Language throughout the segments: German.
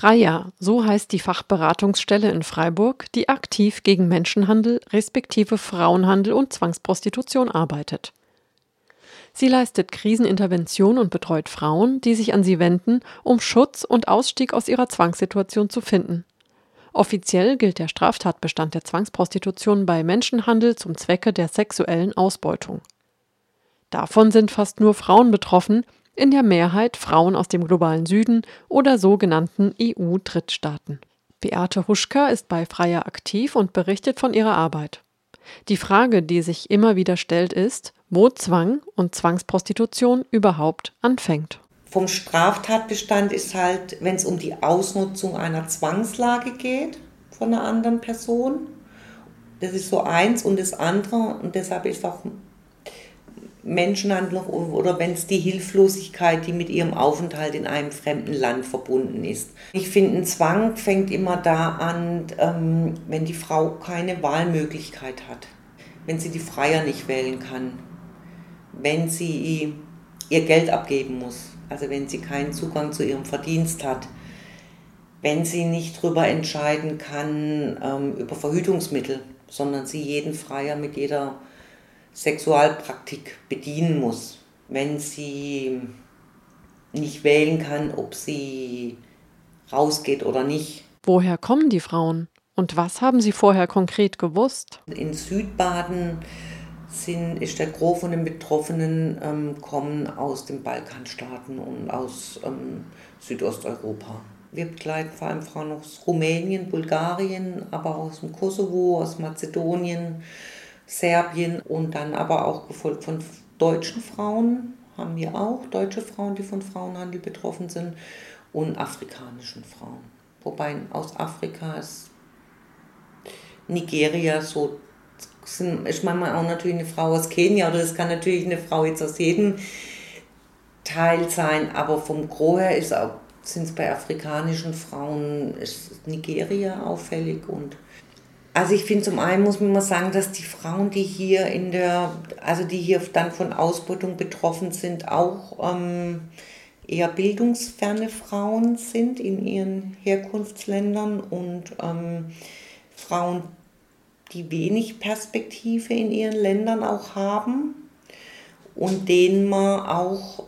Freya, so heißt die Fachberatungsstelle in Freiburg, die aktiv gegen Menschenhandel respektive Frauenhandel und Zwangsprostitution arbeitet. Sie leistet Krisenintervention und betreut Frauen, die sich an sie wenden, um Schutz und Ausstieg aus ihrer Zwangssituation zu finden. Offiziell gilt der Straftatbestand der Zwangsprostitution bei Menschenhandel zum Zwecke der sexuellen Ausbeutung. Davon sind fast nur Frauen betroffen, in der Mehrheit Frauen aus dem globalen Süden oder sogenannten EU-Drittstaaten. Beate Huschka ist bei Freier aktiv und berichtet von ihrer Arbeit. Die Frage, die sich immer wieder stellt, ist, wo Zwang und Zwangsprostitution überhaupt anfängt. Vom Straftatbestand ist halt, wenn es um die Ausnutzung einer Zwangslage geht von einer anderen Person. Das ist so eins und das andere, und deshalb ist auch Menschenhandel oder wenn es die Hilflosigkeit, die mit ihrem Aufenthalt in einem fremden Land verbunden ist. Ich finde, ein Zwang fängt immer da an, ähm, wenn die Frau keine Wahlmöglichkeit hat, wenn sie die Freier nicht wählen kann, wenn sie ihr Geld abgeben muss, also wenn sie keinen Zugang zu ihrem Verdienst hat, wenn sie nicht darüber entscheiden kann ähm, über Verhütungsmittel, sondern sie jeden Freier mit jeder Sexualpraktik bedienen muss, wenn sie nicht wählen kann, ob sie rausgeht oder nicht. Woher kommen die Frauen? Und was haben sie vorher konkret gewusst? In Südbaden sind, ist der Gros von den Betroffenen ähm, kommen aus den Balkanstaaten und aus ähm, Südosteuropa. Wir begleiten vor allem Frauen aus Rumänien, Bulgarien, aber auch aus dem Kosovo, aus Mazedonien, Serbien und dann aber auch gefolgt von deutschen Frauen, haben wir auch deutsche Frauen, die von Frauenhandel betroffen sind und afrikanischen Frauen. Wobei aus Afrika ist Nigeria so ist manchmal auch natürlich eine Frau aus Kenia oder das kann natürlich eine Frau jetzt aus jedem Teil sein, aber vom Gros her sind es bei afrikanischen Frauen Nigeria auffällig und also ich finde zum einen muss man mal sagen, dass die Frauen, die hier in der, also die hier dann von Ausbeutung betroffen sind, auch ähm, eher bildungsferne Frauen sind in ihren Herkunftsländern und ähm, Frauen, die wenig Perspektive in ihren Ländern auch haben und denen man auch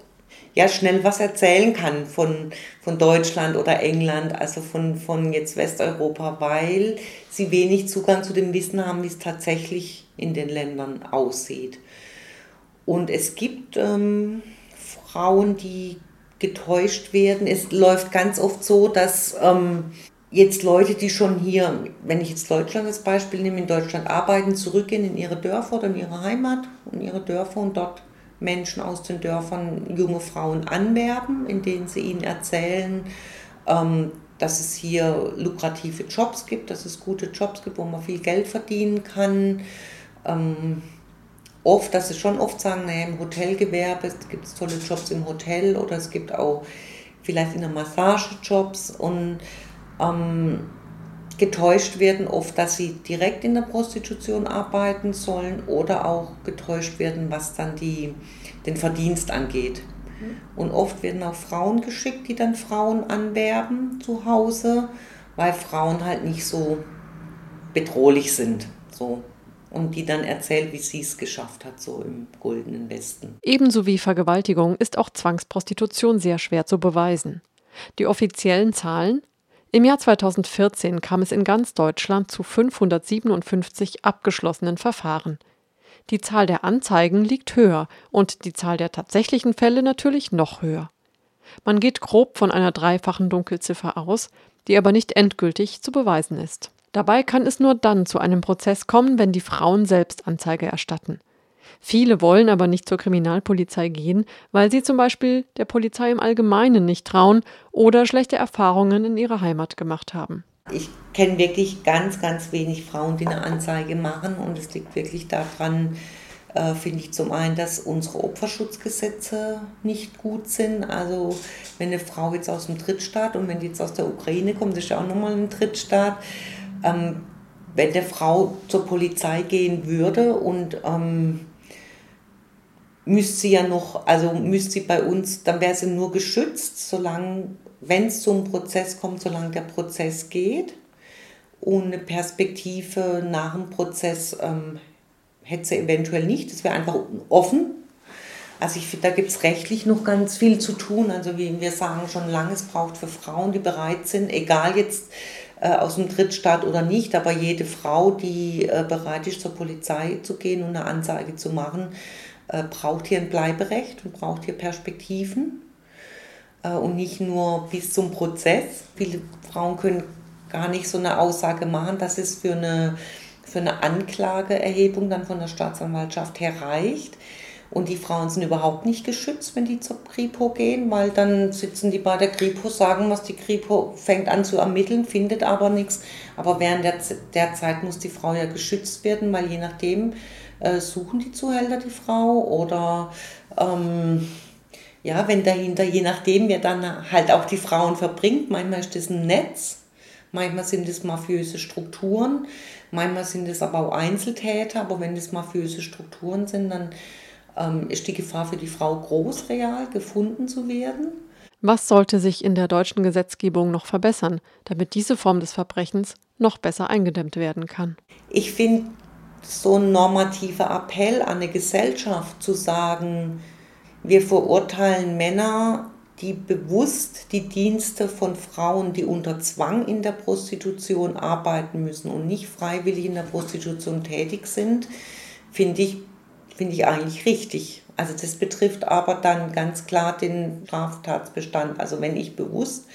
ja, schnell was erzählen kann von, von Deutschland oder England, also von, von jetzt Westeuropa, weil sie wenig Zugang zu dem Wissen haben, wie es tatsächlich in den Ländern aussieht. Und es gibt ähm, Frauen, die getäuscht werden. Es läuft ganz oft so, dass ähm, jetzt Leute, die schon hier, wenn ich jetzt Deutschland als Beispiel nehme, in Deutschland arbeiten, zurückgehen in ihre Dörfer oder in ihre Heimat und ihre Dörfer und dort Menschen aus den Dörfern junge Frauen anwerben, in denen sie ihnen erzählen, ähm, dass es hier lukrative Jobs gibt, dass es gute Jobs gibt, wo man viel Geld verdienen kann. Ähm, oft, dass sie schon oft sagen, naja, im Hotelgewerbe gibt es tolle Jobs im Hotel oder es gibt auch vielleicht in der Massage Jobs und ähm, getäuscht werden oft, dass sie direkt in der Prostitution arbeiten sollen oder auch getäuscht werden, was dann die, den Verdienst angeht. Mhm. Und oft werden auch Frauen geschickt, die dann Frauen anwerben zu Hause, weil Frauen halt nicht so bedrohlich sind. So. Und die dann erzählt, wie sie es geschafft hat, so im goldenen Westen. Ebenso wie Vergewaltigung ist auch Zwangsprostitution sehr schwer zu beweisen. Die offiziellen Zahlen im Jahr 2014 kam es in ganz Deutschland zu 557 abgeschlossenen Verfahren. Die Zahl der Anzeigen liegt höher und die Zahl der tatsächlichen Fälle natürlich noch höher. Man geht grob von einer dreifachen Dunkelziffer aus, die aber nicht endgültig zu beweisen ist. Dabei kann es nur dann zu einem Prozess kommen, wenn die Frauen selbst Anzeige erstatten. Viele wollen aber nicht zur Kriminalpolizei gehen, weil sie zum Beispiel der Polizei im Allgemeinen nicht trauen oder schlechte Erfahrungen in ihrer Heimat gemacht haben. Ich kenne wirklich ganz, ganz wenig Frauen, die eine Anzeige machen und es liegt wirklich daran, äh, finde ich zum einen, dass unsere Opferschutzgesetze nicht gut sind. Also wenn eine Frau jetzt aus dem Drittstaat und wenn die jetzt aus der Ukraine kommt, das ist ja auch nochmal ein Drittstaat, ähm, wenn der Frau zur Polizei gehen würde und ähm, müsste sie ja noch, also müsste sie bei uns, dann wäre sie nur geschützt, solange wenn es zum Prozess kommt, solange der Prozess geht. Und eine Perspektive nach dem Prozess ähm, hätte sie eventuell nicht. Das wäre einfach offen. Also ich finde, da gibt es rechtlich noch ganz viel zu tun. Also wie wir sagen schon lange, es braucht für Frauen, die bereit sind, egal jetzt äh, aus dem Drittstaat oder nicht, aber jede Frau, die äh, bereit ist, zur Polizei zu gehen und eine Anzeige zu machen, äh, braucht hier ein Bleiberecht und braucht hier Perspektiven äh, und nicht nur bis zum Prozess. Viele Frauen können gar nicht so eine Aussage machen, dass es für eine, für eine Anklageerhebung dann von der Staatsanwaltschaft her reicht. Und die Frauen sind überhaupt nicht geschützt, wenn die zur Kripo gehen, weil dann sitzen die bei der Kripo, sagen was, die Kripo fängt an zu ermitteln, findet aber nichts. Aber während der, der Zeit muss die Frau ja geschützt werden, weil je nachdem äh, suchen die Zuhälter die Frau oder ähm, ja, wenn dahinter, je nachdem, wer dann halt auch die Frauen verbringt, manchmal ist das ein Netz, manchmal sind es mafiöse Strukturen, manchmal sind es aber auch Einzeltäter, aber wenn es mafiöse Strukturen sind, dann ähm, ist die Gefahr für die Frau groß, real gefunden zu werden. Was sollte sich in der deutschen Gesetzgebung noch verbessern, damit diese Form des Verbrechens noch besser eingedämmt werden kann? Ich finde so ein normativer Appell an eine Gesellschaft zu sagen, wir verurteilen Männer, die bewusst die Dienste von Frauen, die unter Zwang in der Prostitution arbeiten müssen und nicht freiwillig in der Prostitution tätig sind, finde ich, find ich eigentlich richtig. Also das betrifft aber dann ganz klar den Straftatsbestand. Also wenn ich bewusst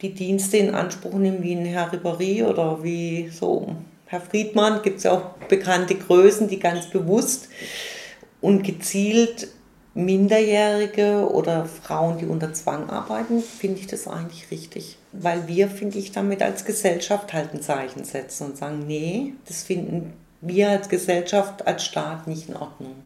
die Dienste in Anspruch nehme, wie ein Herr Ribéry oder wie so Herr Friedmann, gibt es ja auch bekannte Größen, die ganz bewusst und gezielt Minderjährige oder Frauen, die unter Zwang arbeiten, finde ich das eigentlich richtig. Weil wir, finde ich, damit als Gesellschaft halt ein Zeichen setzen und sagen, nee, das finden wir als Gesellschaft, als Staat nicht in Ordnung.